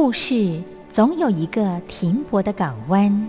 故事总有一个停泊的港湾。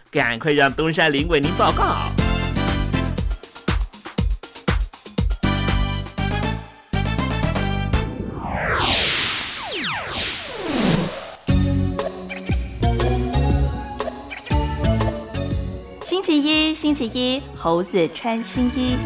赶快让东山林为您报告。星期一，星期一，猴子穿新衣。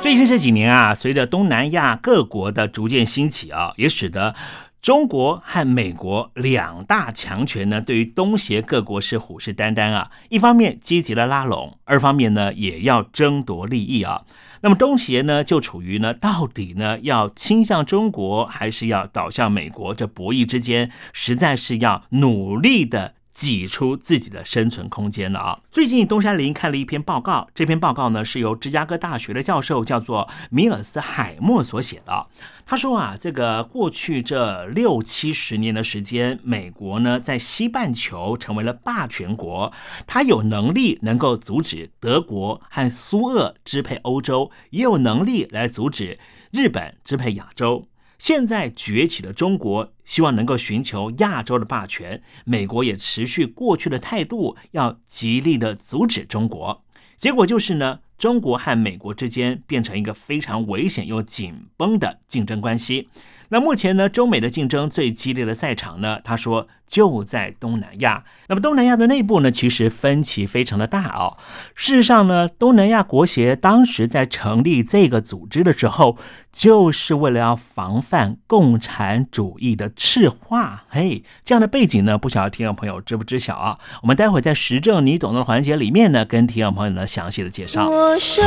最近这几年啊，随着东南亚各国的逐渐兴起啊，也使得中国和美国两大强权呢，对于东协各国是虎视眈眈啊。一方面积极的拉拢，二方面呢也要争夺利益啊。那么东协呢，就处于呢，到底呢要倾向中国，还是要倒向美国这博弈之间，实在是要努力的。挤出自己的生存空间了啊！最近东山林看了一篇报告，这篇报告呢是由芝加哥大学的教授叫做米尔斯海默所写的。他说啊，这个过去这六七十年的时间，美国呢在西半球成为了霸权国，他有能力能够阻止德国和苏俄支配欧洲，也有能力来阻止日本支配亚洲。现在崛起的中国，希望能够寻求亚洲的霸权。美国也持续过去的态度，要极力的阻止中国。结果就是呢，中国和美国之间变成一个非常危险又紧绷的竞争关系。那目前呢，中美的竞争最激烈的赛场呢，他说就在东南亚。那么东南亚的内部呢，其实分歧非常的大哦。事实上呢，东南亚国协当时在成立这个组织的时候，就是为了要防范共产主义的赤化。嘿，这样的背景呢，不晓得听众朋友知不知晓啊？我们待会在时政你懂的环节里面呢，跟听众朋友呢详细的介绍。我睡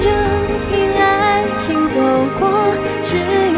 着听爱情走过，只有，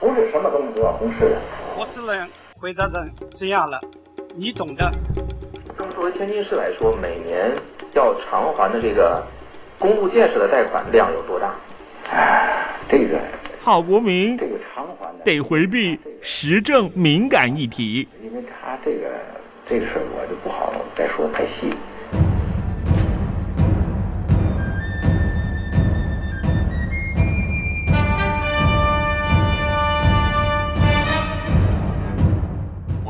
不是什么东西都要公示的。我只能回答成这样了，你懂的。作为天津市来说，每年要偿还的这个公路建设的贷款量有多大？哎，这个郝国民这个偿还的得回避时政敏感议题。因为他这个这个事儿，我就不好再说太细。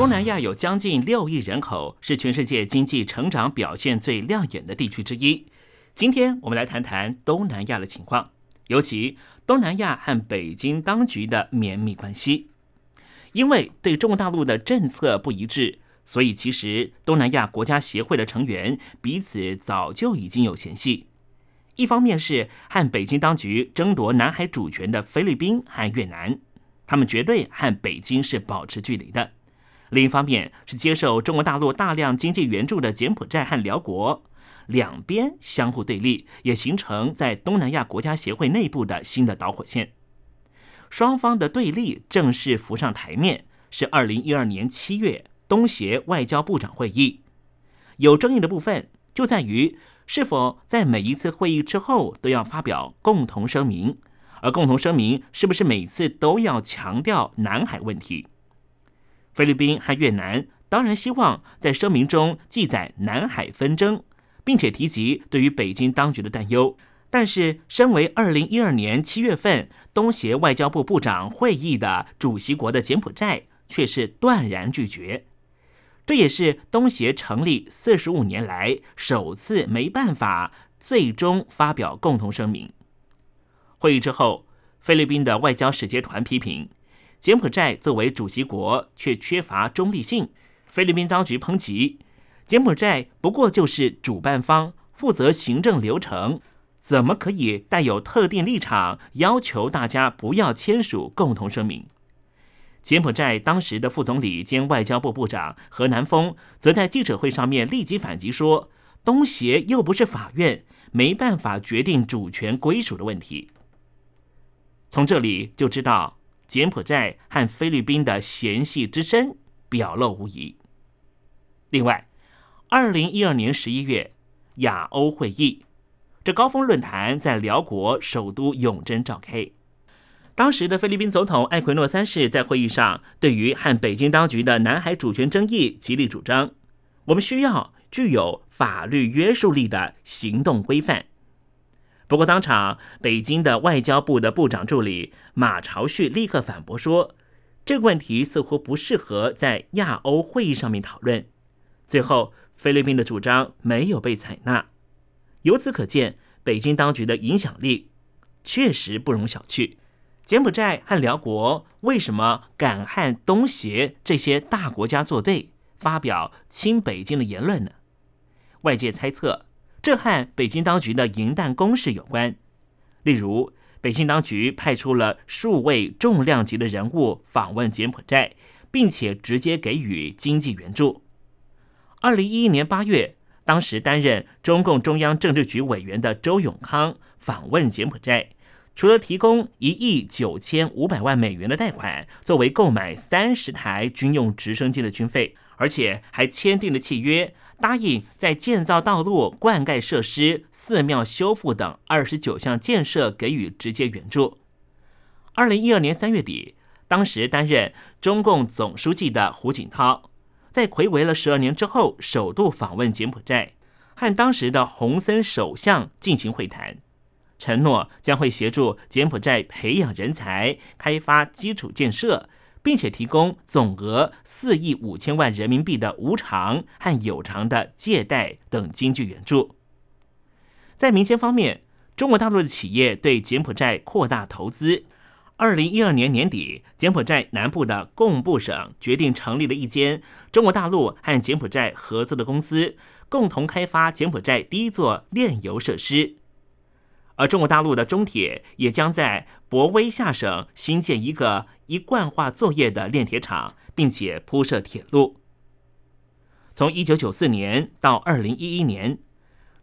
东南亚有将近六亿人口，是全世界经济成长表现最亮眼的地区之一。今天我们来谈谈东南亚的情况，尤其东南亚和北京当局的绵密关系。因为对中国大陆的政策不一致，所以其实东南亚国家协会的成员彼此早就已经有嫌隙。一方面是和北京当局争夺南海主权的菲律宾和越南，他们绝对和北京是保持距离的。另一方面是接受中国大陆大量经济援助的柬埔寨和辽国，两边相互对立，也形成在东南亚国家协会内部的新的导火线。双方的对立正式浮上台面，是二零一二年七月东协外交部长会议。有争议的部分就在于是否在每一次会议之后都要发表共同声明，而共同声明是不是每次都要强调南海问题？菲律宾和越南当然希望在声明中记载南海纷争，并且提及对于北京当局的担忧。但是，身为二零一二年七月份东协外交部部长会议的主席国的柬埔寨，却是断然拒绝。这也是东协成立四十五年来首次没办法最终发表共同声明。会议之后，菲律宾的外交使节团批评。柬埔寨作为主席国，却缺乏中立性。菲律宾当局抨击，柬埔寨不过就是主办方，负责行政流程，怎么可以带有特定立场，要求大家不要签署共同声明？柬埔寨当时的副总理兼外交部部长何南峰，则在记者会上面立即反击说：“东协又不是法院，没办法决定主权归属的问题。”从这里就知道。柬埔寨和菲律宾的嫌隙之深表露无遗。另外，二零一二年十一月亚欧会议，这高峰论坛在辽国首都永贞召开。当时的菲律宾总统艾奎诺三世在会议上，对于和北京当局的南海主权争议极力主张，我们需要具有法律约束力的行动规范。不过，当场北京的外交部的部长助理马朝旭立刻反驳说：“这个问题似乎不适合在亚欧会议上面讨论。”最后，菲律宾的主张没有被采纳。由此可见，北京当局的影响力确实不容小觑。柬埔寨和辽国为什么敢和东协这些大国家作对，发表亲北京的言论呢？外界猜测。这和北京当局的银弹攻势有关。例如，北京当局派出了数位重量级的人物访问柬埔寨，并且直接给予经济援助。二零一一年八月，当时担任中共中央政治局委员的周永康访问柬埔寨，除了提供一亿九千五百万美元的贷款作为购买三十台军用直升机的军费，而且还签订了契约。答应在建造道路、灌溉设施、寺庙修复等二十九项建设给予直接援助。二零一二年三月底，当时担任中共总书记的胡锦涛，在魁违了十二年之后，首度访问柬埔寨，和当时的洪森首相进行会谈，承诺将会协助柬埔寨培养人才、开发基础建设。并且提供总额四亿五千万人民币的无偿和有偿的借贷等经济援助。在民间方面，中国大陆的企业对柬埔寨扩大投资。二零一二年年底，柬埔寨南部的贡布省决定成立了一间中国大陆和柬埔寨合作的公司，共同开发柬埔寨第一座炼油设施。而中国大陆的中铁也将在博威下省新建一个一贯化作业的炼铁厂，并且铺设铁路。从一九九四年到二零一一年，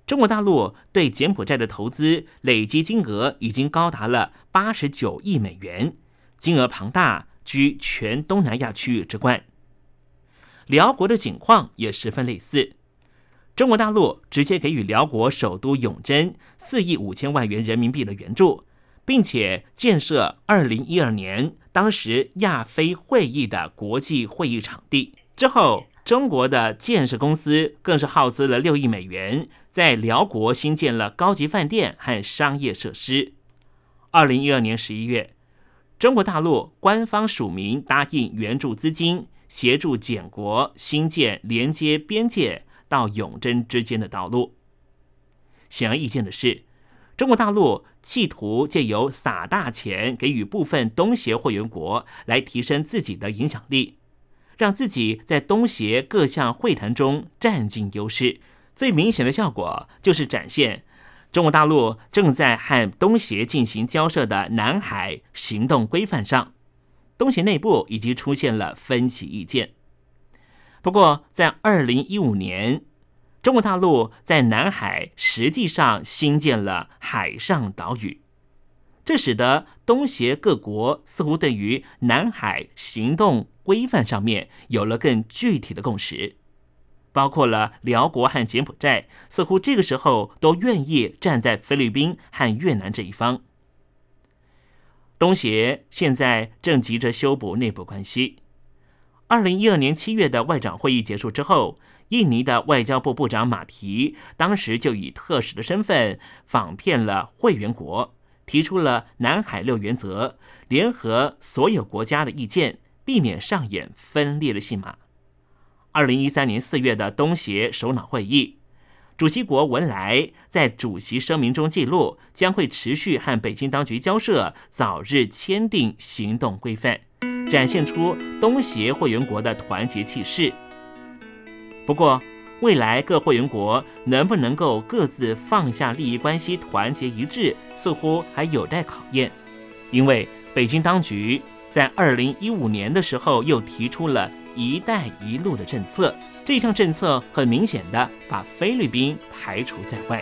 中国大陆对柬埔寨的投资累计金额已经高达了八十九亿美元，金额庞大，居全东南亚区域之冠。辽国的情况也十分类似。中国大陆直接给予辽国首都永贞四亿五千万元人民币的援助，并且建设二零一二年当时亚非会议的国际会议场地。之后，中国的建设公司更是耗资了六亿美元，在辽国新建了高级饭店和商业设施。二零一二年十一月，中国大陆官方署名答应援助资金，协助柬国新建连接边界。到永贞之间的道路。显而易见的是，中国大陆企图借由撒大钱给予部分东协会员国，来提升自己的影响力，让自己在东协各项会谈中占尽优势。最明显的效果就是展现中国大陆正在和东协进行交涉的南海行动规范上，东协内部已经出现了分歧意见。不过，在二零一五年，中国大陆在南海实际上新建了海上岛屿，这使得东协各国似乎对于南海行动规范上面有了更具体的共识，包括了辽国和柬埔寨，似乎这个时候都愿意站在菲律宾和越南这一方。东协现在正急着修补内部关系。二零一二年七月的外长会议结束之后，印尼的外交部部长马提当时就以特使的身份访遍了会员国，提出了南海六原则，联合所有国家的意见，避免上演分裂的戏码。二零一三年四月的东协首脑会议，主席国文莱在主席声明中记录，将会持续和北京当局交涉，早日签订行动规范。展现出东协会员国的团结气势。不过，未来各会员国能不能够各自放下利益关系，团结一致，似乎还有待考验。因为北京当局在二零一五年的时候又提出了一带一路的政策，这项政策很明显的把菲律宾排除在外。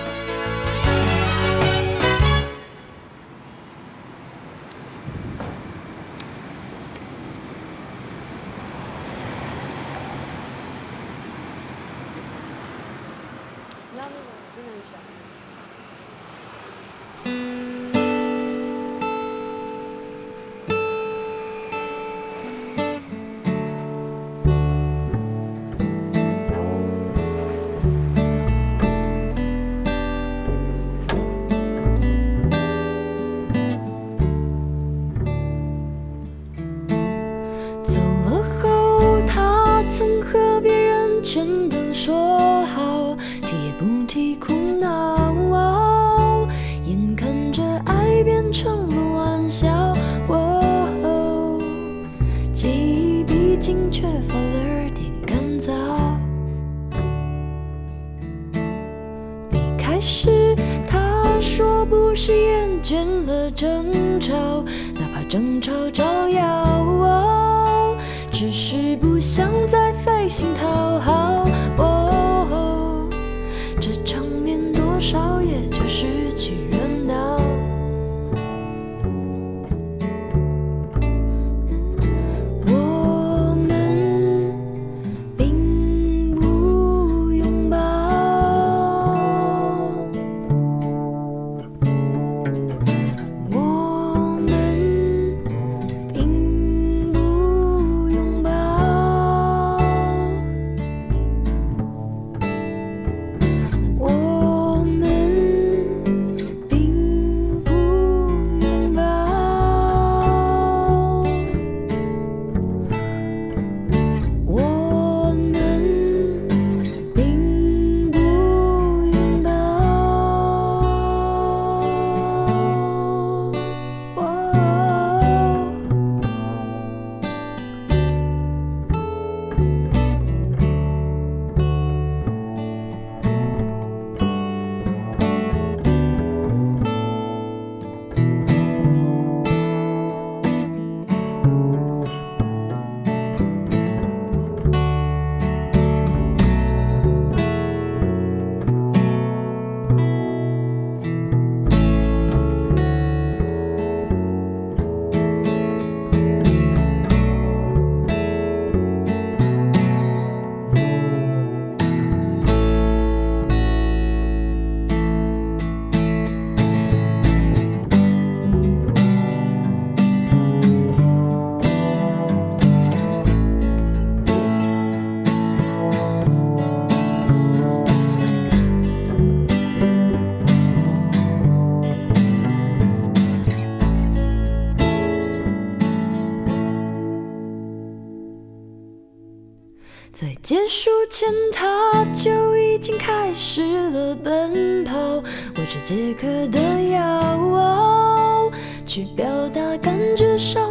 奔跑，握着解渴的药，去表达感觉上。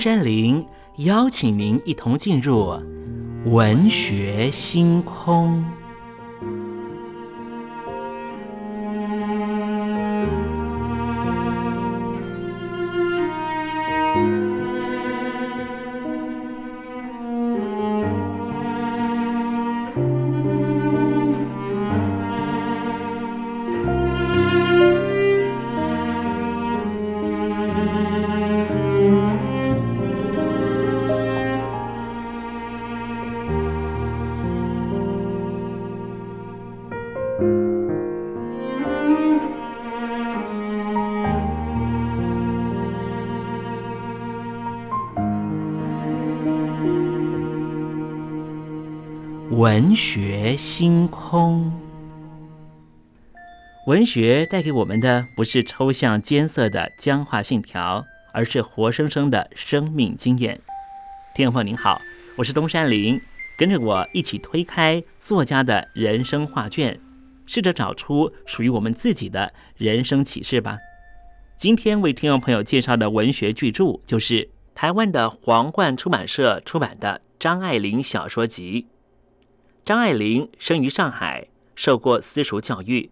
山林邀请您一同进入文学星空。学星空，文学带给我们的不是抽象艰涩的僵化信条，而是活生生的生命经验。听众朋友您好，我是东山林，跟着我一起推开作家的人生画卷，试着找出属于我们自己的人生启示吧。今天为听众朋友介绍的文学巨著，就是台湾的皇冠出版社出版的张爱玲小说集。张爱玲生于上海，受过私塾教育。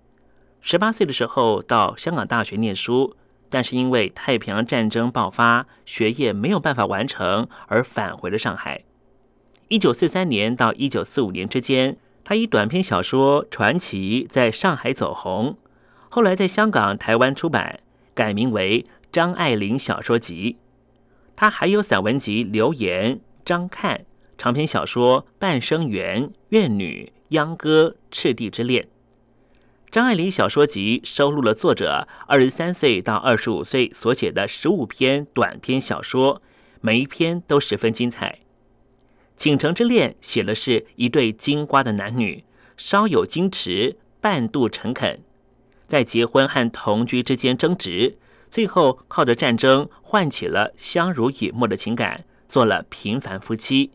十八岁的时候到香港大学念书，但是因为太平洋战争爆发，学业没有办法完成，而返回了上海。一九四三年到一九四五年之间，她以短篇小说《传奇》在上海走红，后来在香港、台湾出版，改名为《张爱玲小说集》。她还有散文集《留言》《张看》。长篇小说《半生缘》《怨女》《秧歌》《赤地之恋》，张爱玲小说集收录了作者二十三岁到二十五岁所写的十五篇短篇小说，每一篇都十分精彩。《倾城之恋》写的是一对金瓜的男女，稍有矜持，半度诚恳，在结婚和同居之间争执，最后靠着战争唤起了相濡以沫的情感，做了平凡夫妻。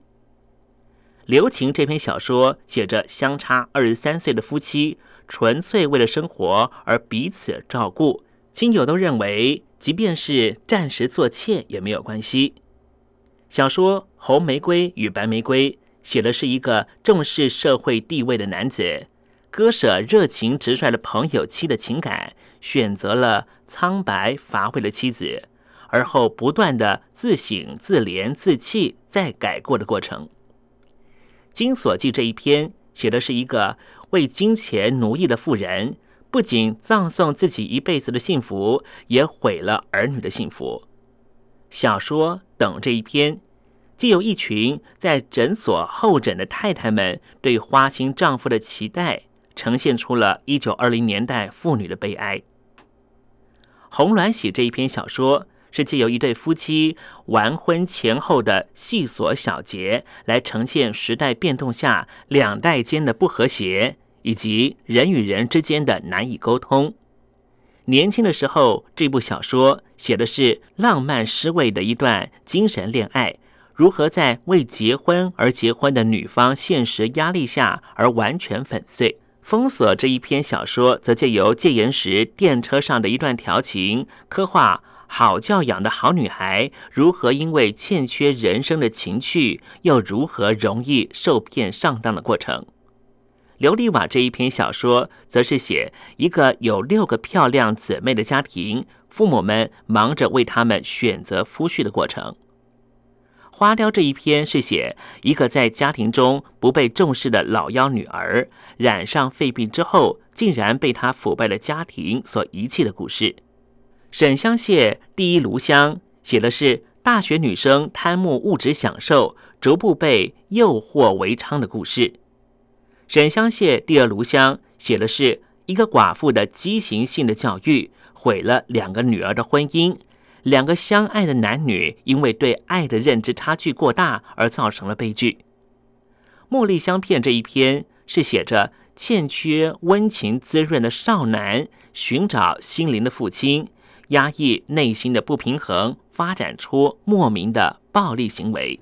留情这篇小说写着相差二十三岁的夫妻，纯粹为了生活而彼此照顾，亲友都认为，即便是暂时做妾也没有关系。小说《红玫瑰与白玫瑰》写的是一个重视社会地位的男子，割舍热情直率的朋友妻的情感，选择了苍白乏味的妻子，而后不断的自省、自怜、自弃，再改过的过程。《金锁记》这一篇写的是一个为金钱奴役的妇人，不仅葬送自己一辈子的幸福，也毁了儿女的幸福。小说《等》这一篇，既有一群在诊所候诊的太太们对花心丈夫的期待，呈现出了一九二零年代妇女的悲哀。《红鸾喜》这一篇小说。是借由一对夫妻完婚前后的细琐小节，来呈现时代变动下两代间的不和谐，以及人与人之间的难以沟通。年轻的时候，这部小说写的是浪漫诗味的一段精神恋爱，如何在为结婚而结婚的女方现实压力下而完全粉碎。封锁这一篇小说，则借由戒严时电车上的一段调情，刻画。好教养的好女孩如何因为欠缺人生的情趣，又如何容易受骗上当的过程？琉璃瓦这一篇小说，则是写一个有六个漂亮姊妹的家庭，父母们忙着为他们选择夫婿的过程。花雕这一篇是写一个在家庭中不被重视的老幺女儿，染上肺病之后，竟然被她腐败的家庭所遗弃的故事。沈香屑第一炉香写的是大学女生贪慕物质享受，逐步被诱惑为娼的故事。沈香屑第二炉香写的是一个寡妇的畸形性的教育，毁了两个女儿的婚姻。两个相爱的男女因为对爱的认知差距过大而造成了悲剧。茉莉香片这一篇是写着欠缺温情滋润的少男寻找心灵的父亲。压抑内心的不平衡，发展出莫名的暴力行为。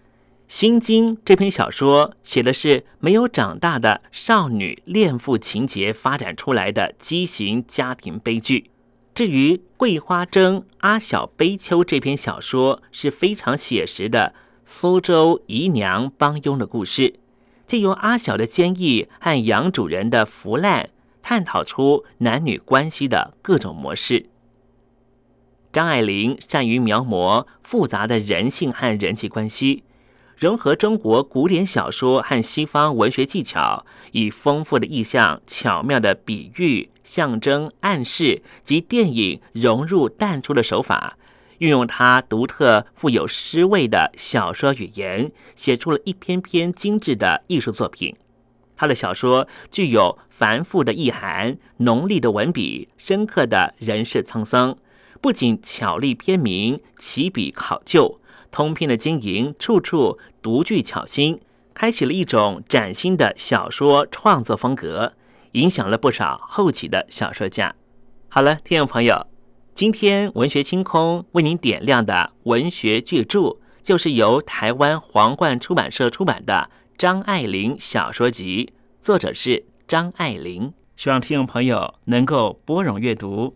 《心经》这篇小说写的是没有长大的少女恋父情节发展出来的畸形家庭悲剧。至于《桂花蒸阿小悲秋》这篇小说是非常写实的苏州姨娘帮佣的故事，借由阿小的坚毅和杨主人的腐烂，探讨出男女关系的各种模式。张爱玲善于描摹复杂的人性和人际关系。融合中国古典小说和西方文学技巧，以丰富的意象、巧妙的比喻、象征、暗示及电影融入淡出的手法，运用他独特富有诗味的小说语言，写出了一篇篇精致的艺术作品。他的小说具有繁复的意涵、浓丽的文笔、深刻的人世沧桑，不仅巧立篇名、起笔考究。通篇的经营，处处独具巧心，开启了一种崭新的小说创作风格，影响了不少后期的小说家。好了，听众朋友，今天文学清空为您点亮的文学巨著，就是由台湾皇冠出版社出版的张爱玲小说集，作者是张爱玲。希望听众朋友能够拨冗阅读。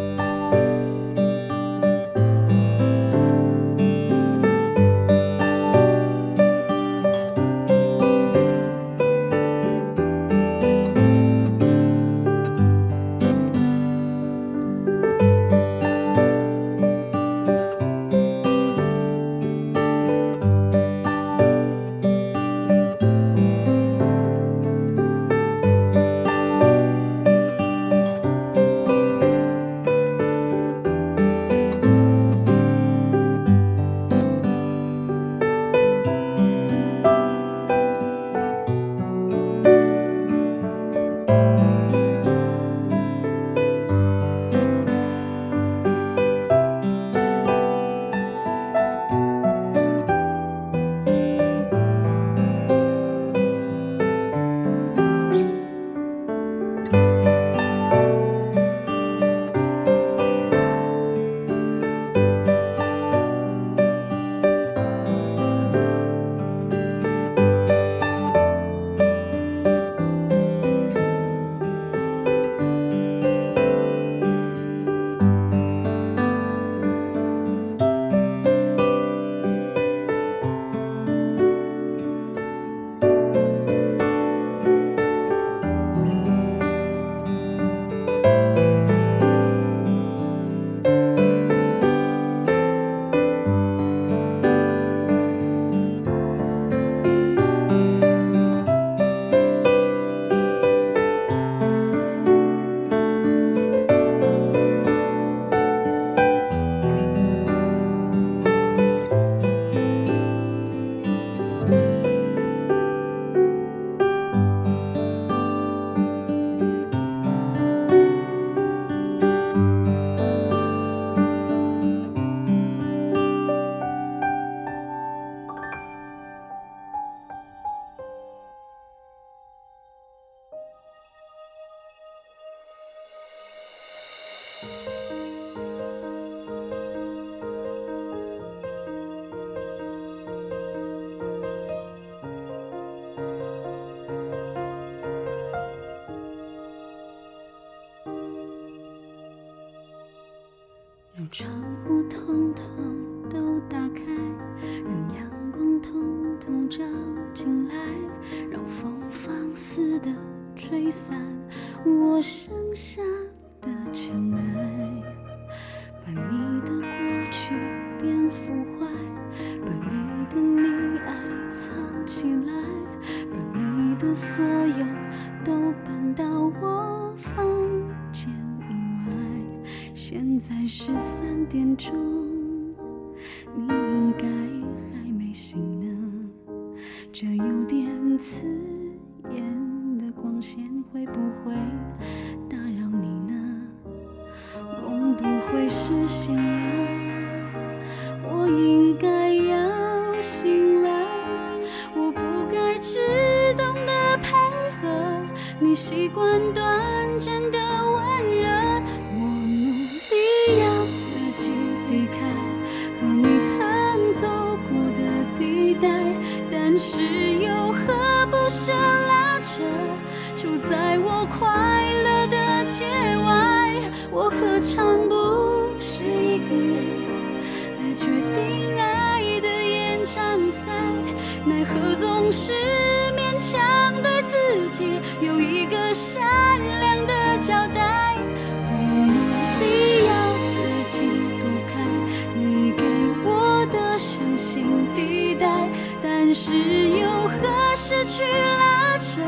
是又何失去拉扯，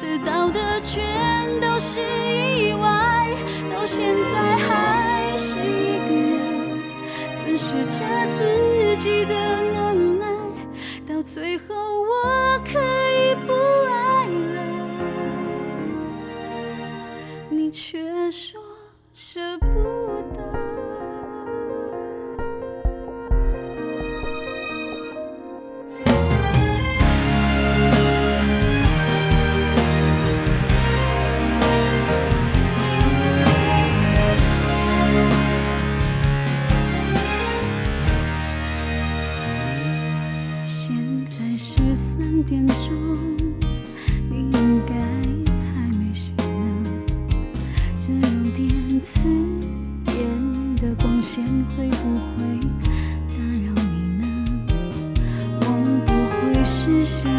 得到的全都是意外。到现在还是一个人吞噬着自己的能耐，到最后我可以不爱了，你却说舍不得点钟，你应该还没醒呢。这有点刺眼的光线会不会打扰你呢？梦不会实现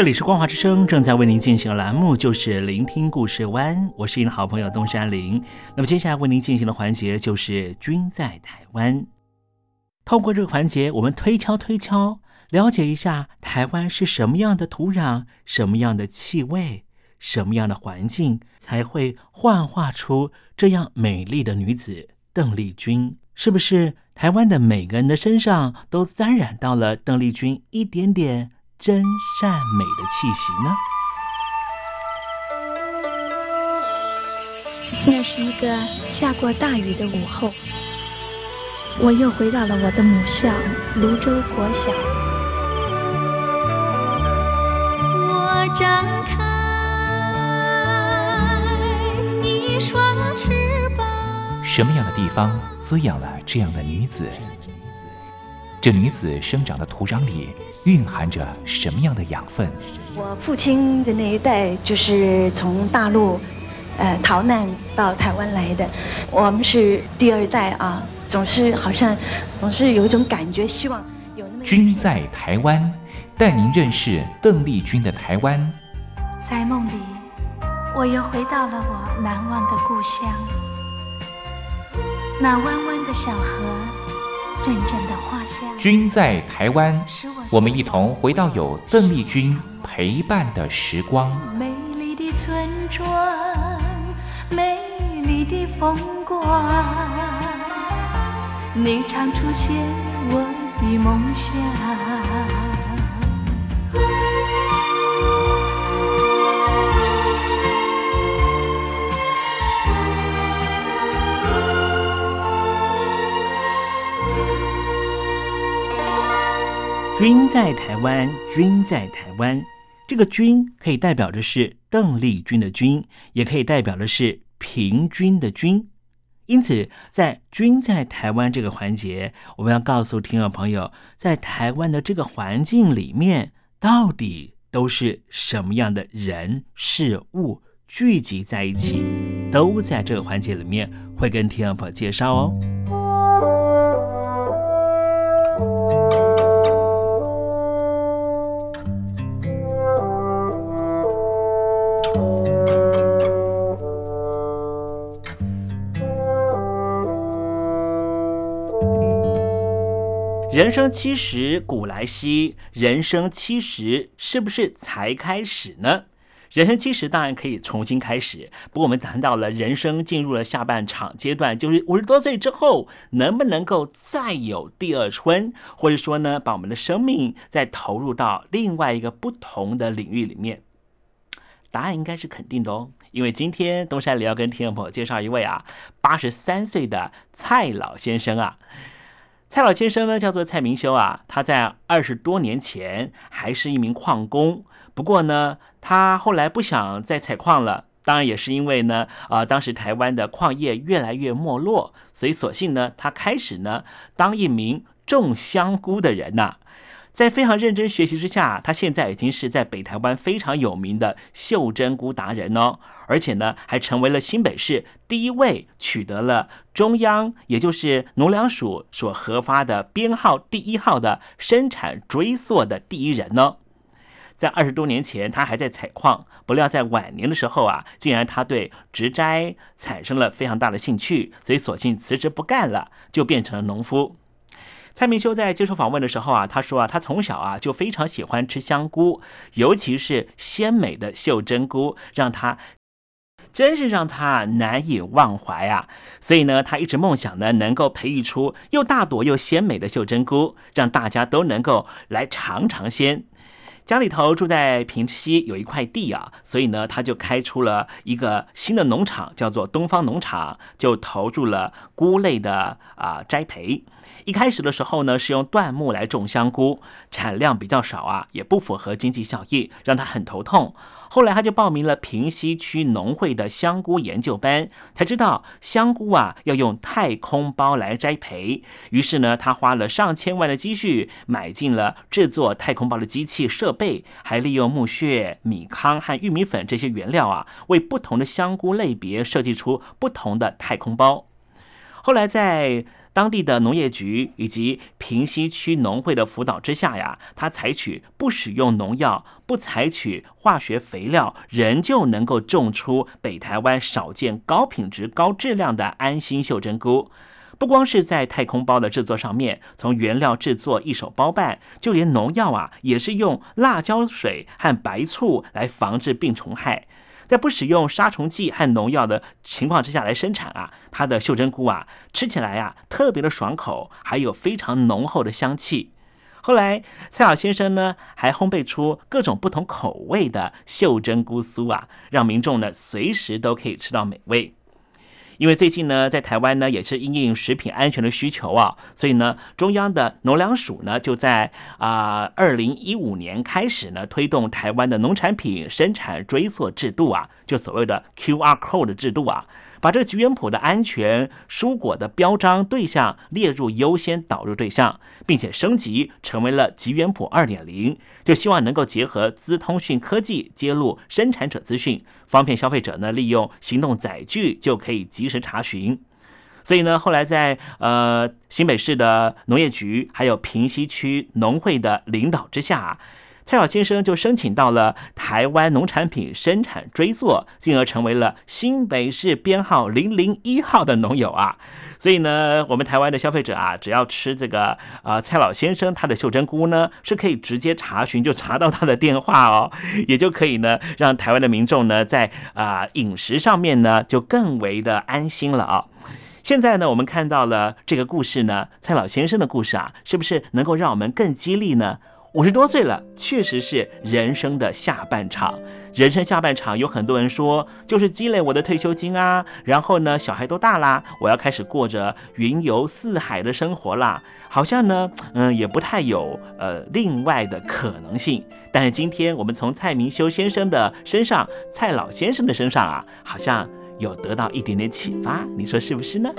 这里是光华之声，正在为您进行的栏目就是聆听故事湾，我是您的好朋友东山林。那么接下来为您进行的环节就是君在台湾。通过这个环节，我们推敲推敲，了解一下台湾是什么样的土壤、什么样的气味、什么样的环境，才会幻化出这样美丽的女子邓丽君？是不是台湾的每个人的身上都沾染到了邓丽君一点点真善美的气息呢？那是一个下过大雨的午后，我又回到了我的母校泸州国小。我张开一双翅膀。什么样的地方滋养了这样的女子？这女子生长的土壤里蕴含着什么样的养分？我父亲的那一代就是从大陆，呃，逃难到台湾来的。我们是第二代啊，总是好像总是有一种感觉，希望有那么。君在台湾，带您认识邓丽君的台湾。在梦里，我又回到了我难忘的故乡，那弯弯的小河，阵阵的花香。君在台湾，我们一同回到有邓丽君陪伴的时光。美丽的村庄，美丽的风光，你常出现我的梦乡。君在台湾，君在台湾，这个“君”可以代表的是邓丽君的“君”，也可以代表的是平均的“均”。因此，在“君在台湾”这个环节，我们要告诉听众朋友，在台湾的这个环境里面，到底都是什么样的人事物聚集在一起，都在这个环节里面会跟听众朋友介绍哦。人生七十古来稀，人生七十是不是才开始呢？人生七十当然可以重新开始，不过我们谈到了人生进入了下半场阶段，就是五十多岁之后，能不能够再有第二春，或者说呢，把我们的生命再投入到另外一个不同的领域里面？答案应该是肯定的哦，因为今天东山里要跟听众朋友介绍一位啊，八十三岁的蔡老先生啊。蔡老先生呢，叫做蔡明修啊。他在二十多年前还是一名矿工，不过呢，他后来不想再采矿了。当然也是因为呢，啊，当时台湾的矿业越来越没落，所以索性呢，他开始呢当一名种香菇的人呐。在非常认真学习之下，他现在已经是在北台湾非常有名的袖珍菇达人哦，而且呢，还成为了新北市第一位取得了中央，也就是农粮署所核发的编号第一号的生产追溯的第一人呢。在二十多年前，他还在采矿，不料在晚年的时候啊，竟然他对植栽产生了非常大的兴趣，所以索性辞职不干了，就变成了农夫。蔡明修在接受访问的时候啊，他说啊，他从小啊就非常喜欢吃香菇，尤其是鲜美的袖珍菇，让他真是让他难以忘怀啊。所以呢，他一直梦想呢，能够培育出又大朵又鲜美的袖珍菇，让大家都能够来尝尝鲜。家里头住在平西有一块地啊，所以呢，他就开出了一个新的农场，叫做东方农场，就投入了菇类的啊栽培。一开始的时候呢，是用椴木来种香菇，产量比较少啊，也不符合经济效益，让他很头痛。后来他就报名了平西区农会的香菇研究班，才知道香菇啊要用太空包来栽培。于是呢，他花了上千万的积蓄，买进了制作太空包的机器设备，还利用木屑、米糠和玉米粉这些原料啊，为不同的香菇类别设计出不同的太空包。后来在当地的农业局以及平西区农会的辅导之下呀，他采取不使用农药、不采取化学肥料，仍旧能够种出北台湾少见高品质、高质量的安心袖珍菇。不光是在太空包的制作上面，从原料制作一手包办，就连农药啊，也是用辣椒水和白醋来防治病虫害。在不使用杀虫剂和农药的情况之下来生产啊，它的袖珍菇啊，吃起来啊特别的爽口，还有非常浓厚的香气。后来蔡老先生呢，还烘焙出各种不同口味的袖珍菇酥啊，让民众呢随时都可以吃到美味。因为最近呢，在台湾呢也是因应食品安全的需求啊，所以呢，中央的农粮署呢就在啊二零一五年开始呢推动台湾的农产品生产追溯制度啊，就所谓的 QR code 的制度啊。把这个菊园圃的安全蔬果的标章对象列入优先导入对象，并且升级成为了菊园圃二点零，就希望能够结合资通讯科技揭露生产者资讯，方便消费者呢利用行动载具就可以及时查询。所以呢，后来在呃新北市的农业局还有平西区农会的领导之下。蔡老先生就申请到了台湾农产品生产追溯，进而成为了新北市编号零零一号的农友啊。所以呢，我们台湾的消费者啊，只要吃这个呃蔡老先生他的秀珍菇呢，是可以直接查询就查到他的电话哦，也就可以呢让台湾的民众呢在啊饮食上面呢就更为的安心了啊。现在呢，我们看到了这个故事呢，蔡老先生的故事啊，是不是能够让我们更激励呢？五十多岁了，确实是人生的下半场。人生下半场，有很多人说，就是积累我的退休金啊。然后呢，小孩都大啦，我要开始过着云游四海的生活啦。好像呢，嗯，也不太有呃另外的可能性。但是今天我们从蔡明修先生的身上，蔡老先生的身上啊，好像有得到一点点启发。你说是不是呢？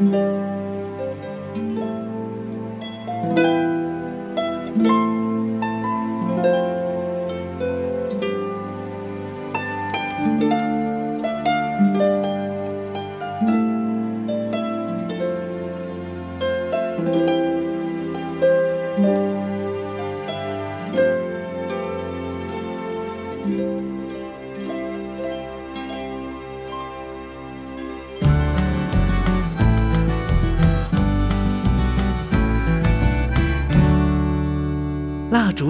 蜡烛